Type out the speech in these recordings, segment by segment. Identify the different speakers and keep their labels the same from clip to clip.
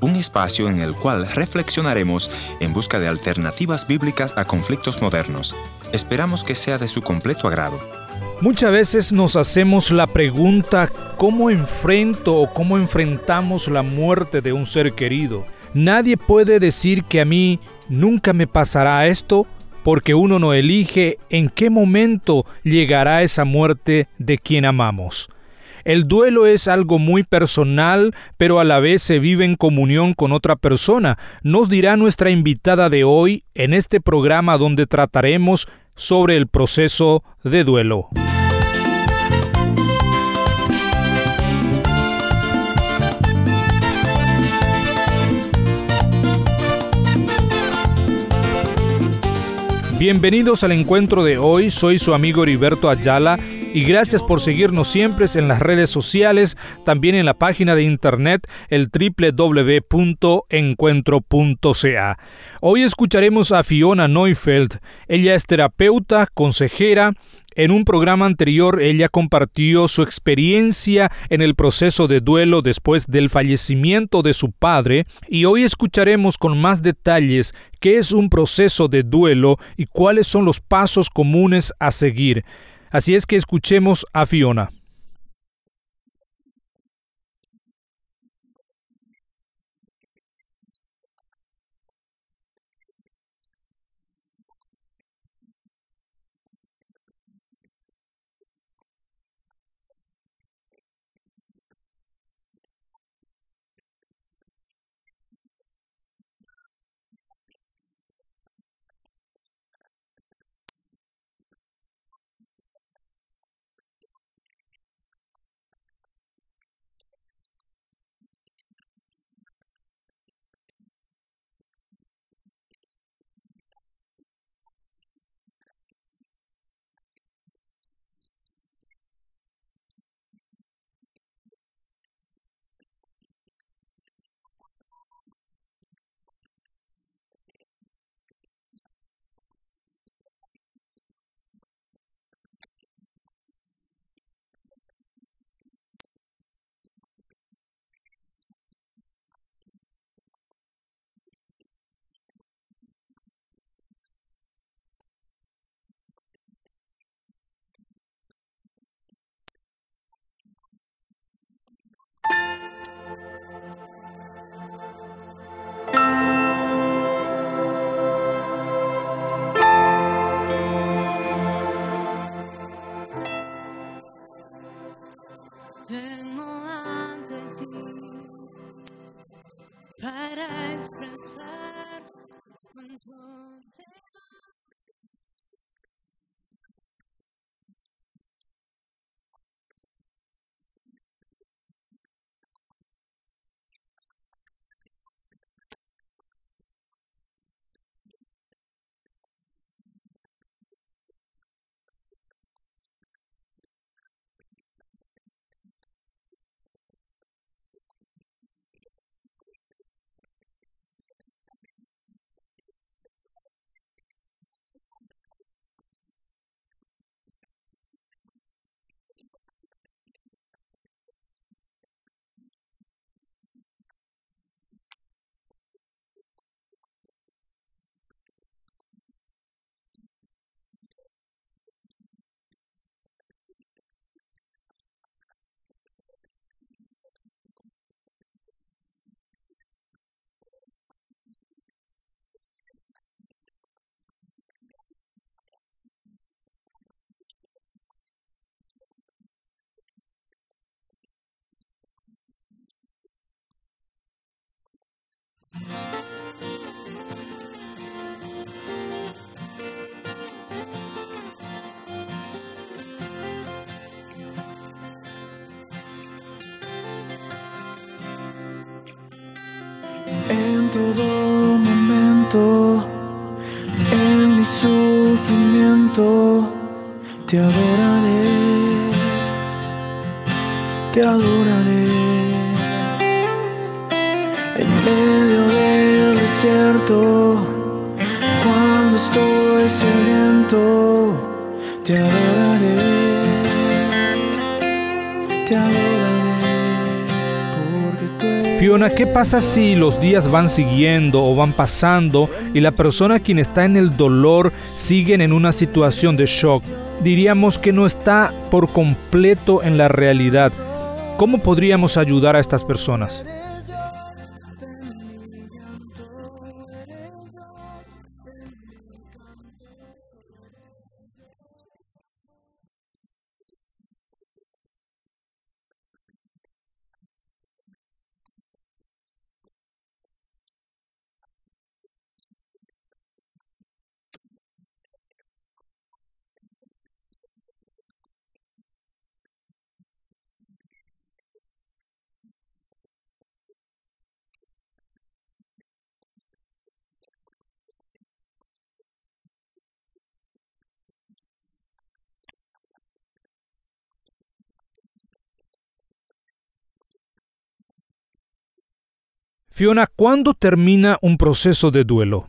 Speaker 1: Un espacio en el cual reflexionaremos en busca de alternativas bíblicas a conflictos modernos. Esperamos que sea de su completo agrado.
Speaker 2: Muchas veces nos hacemos la pregunta ¿cómo enfrento o cómo enfrentamos la muerte de un ser querido? Nadie puede decir que a mí nunca me pasará esto porque uno no elige en qué momento llegará esa muerte de quien amamos. El duelo es algo muy personal, pero a la vez se vive en comunión con otra persona, nos dirá nuestra invitada de hoy en este programa donde trataremos sobre el proceso de duelo. Bienvenidos al encuentro de hoy, soy su amigo Heriberto Ayala y gracias por seguirnos siempre en las redes sociales, también en la página de internet el www.encuentro.ca. Hoy escucharemos a Fiona Neufeld. Ella es terapeuta, consejera, en un programa anterior ella compartió su experiencia en el proceso de duelo después del fallecimiento de su padre y hoy escucharemos con más detalles qué es un proceso de duelo y cuáles son los pasos comunes a seguir. Así es que escuchemos a Fiona. sun.
Speaker 3: En todo momento, en mi sufrimiento, te adoraré, te adoraré. En medio del desierto, cuando estoy sediento, te adoraré, te adoraré.
Speaker 2: Fiona, ¿qué pasa si los días van siguiendo o van pasando y la persona quien está en el dolor sigue en una situación de shock? Diríamos que no está por completo en la realidad. ¿Cómo podríamos ayudar a estas personas? Fiona, ¿cuándo termina un proceso de duelo?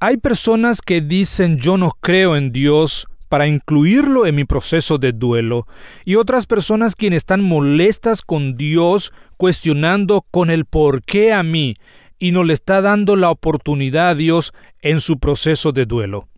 Speaker 2: Hay personas que dicen yo no creo en Dios para incluirlo en mi proceso de duelo y otras personas quienes están molestas con Dios cuestionando con el por qué a mí y no le está dando la oportunidad a Dios en su proceso de duelo.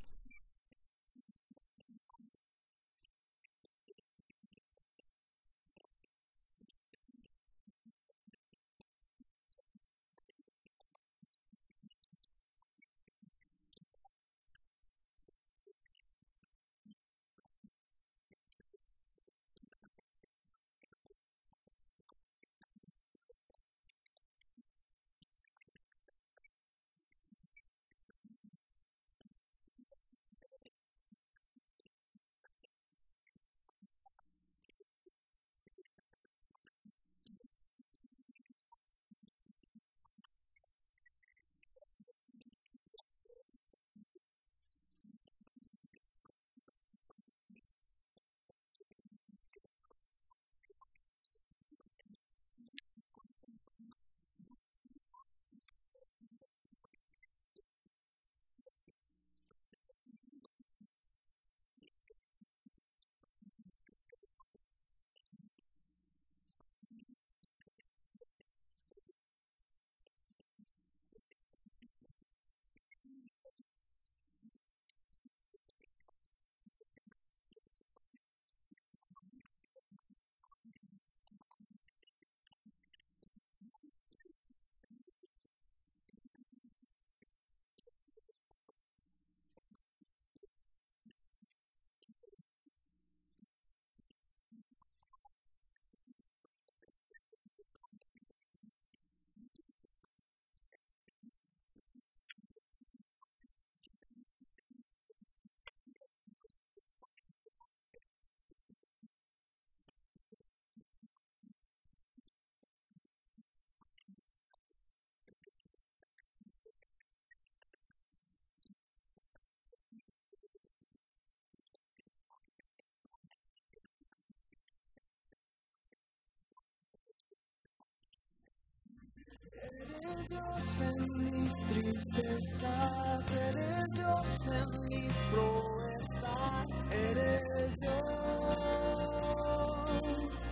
Speaker 3: Eres Dios en mis tristezas, eres Dios en mis proezas, eres Dios,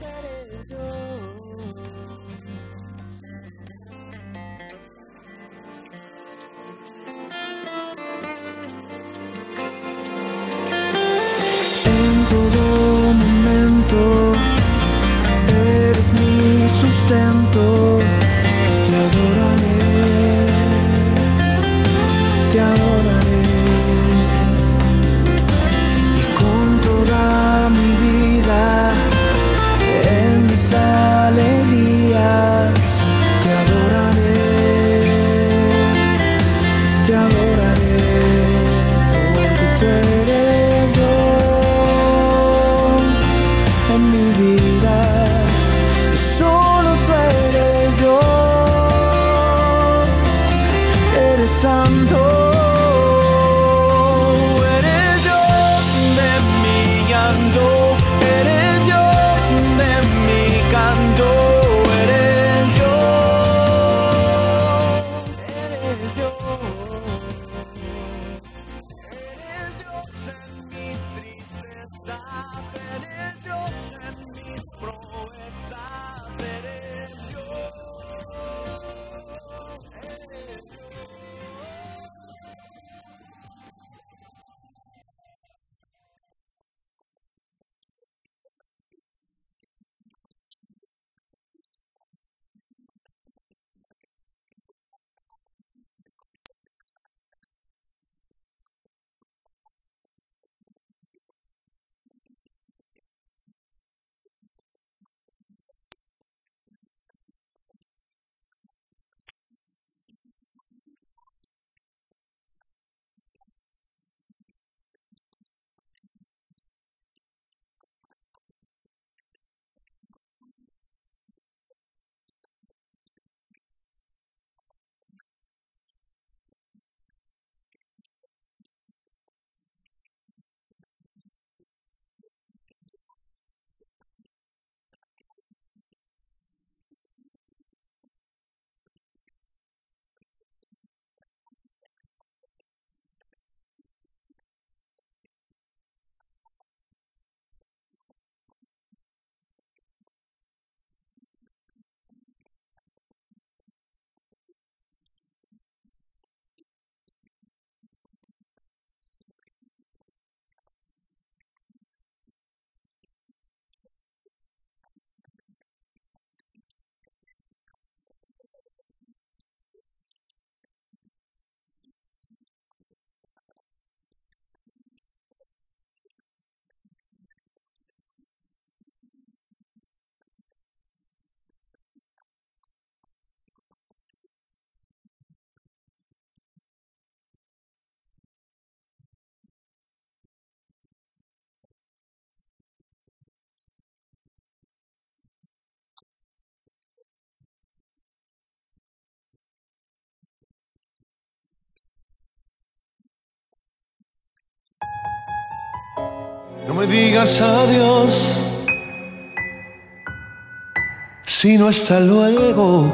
Speaker 3: eres Dios. sustento eres santo. Me digas adiós, sino hasta luego.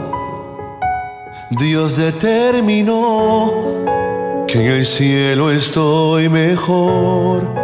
Speaker 3: Dios determinó que en el cielo estoy mejor.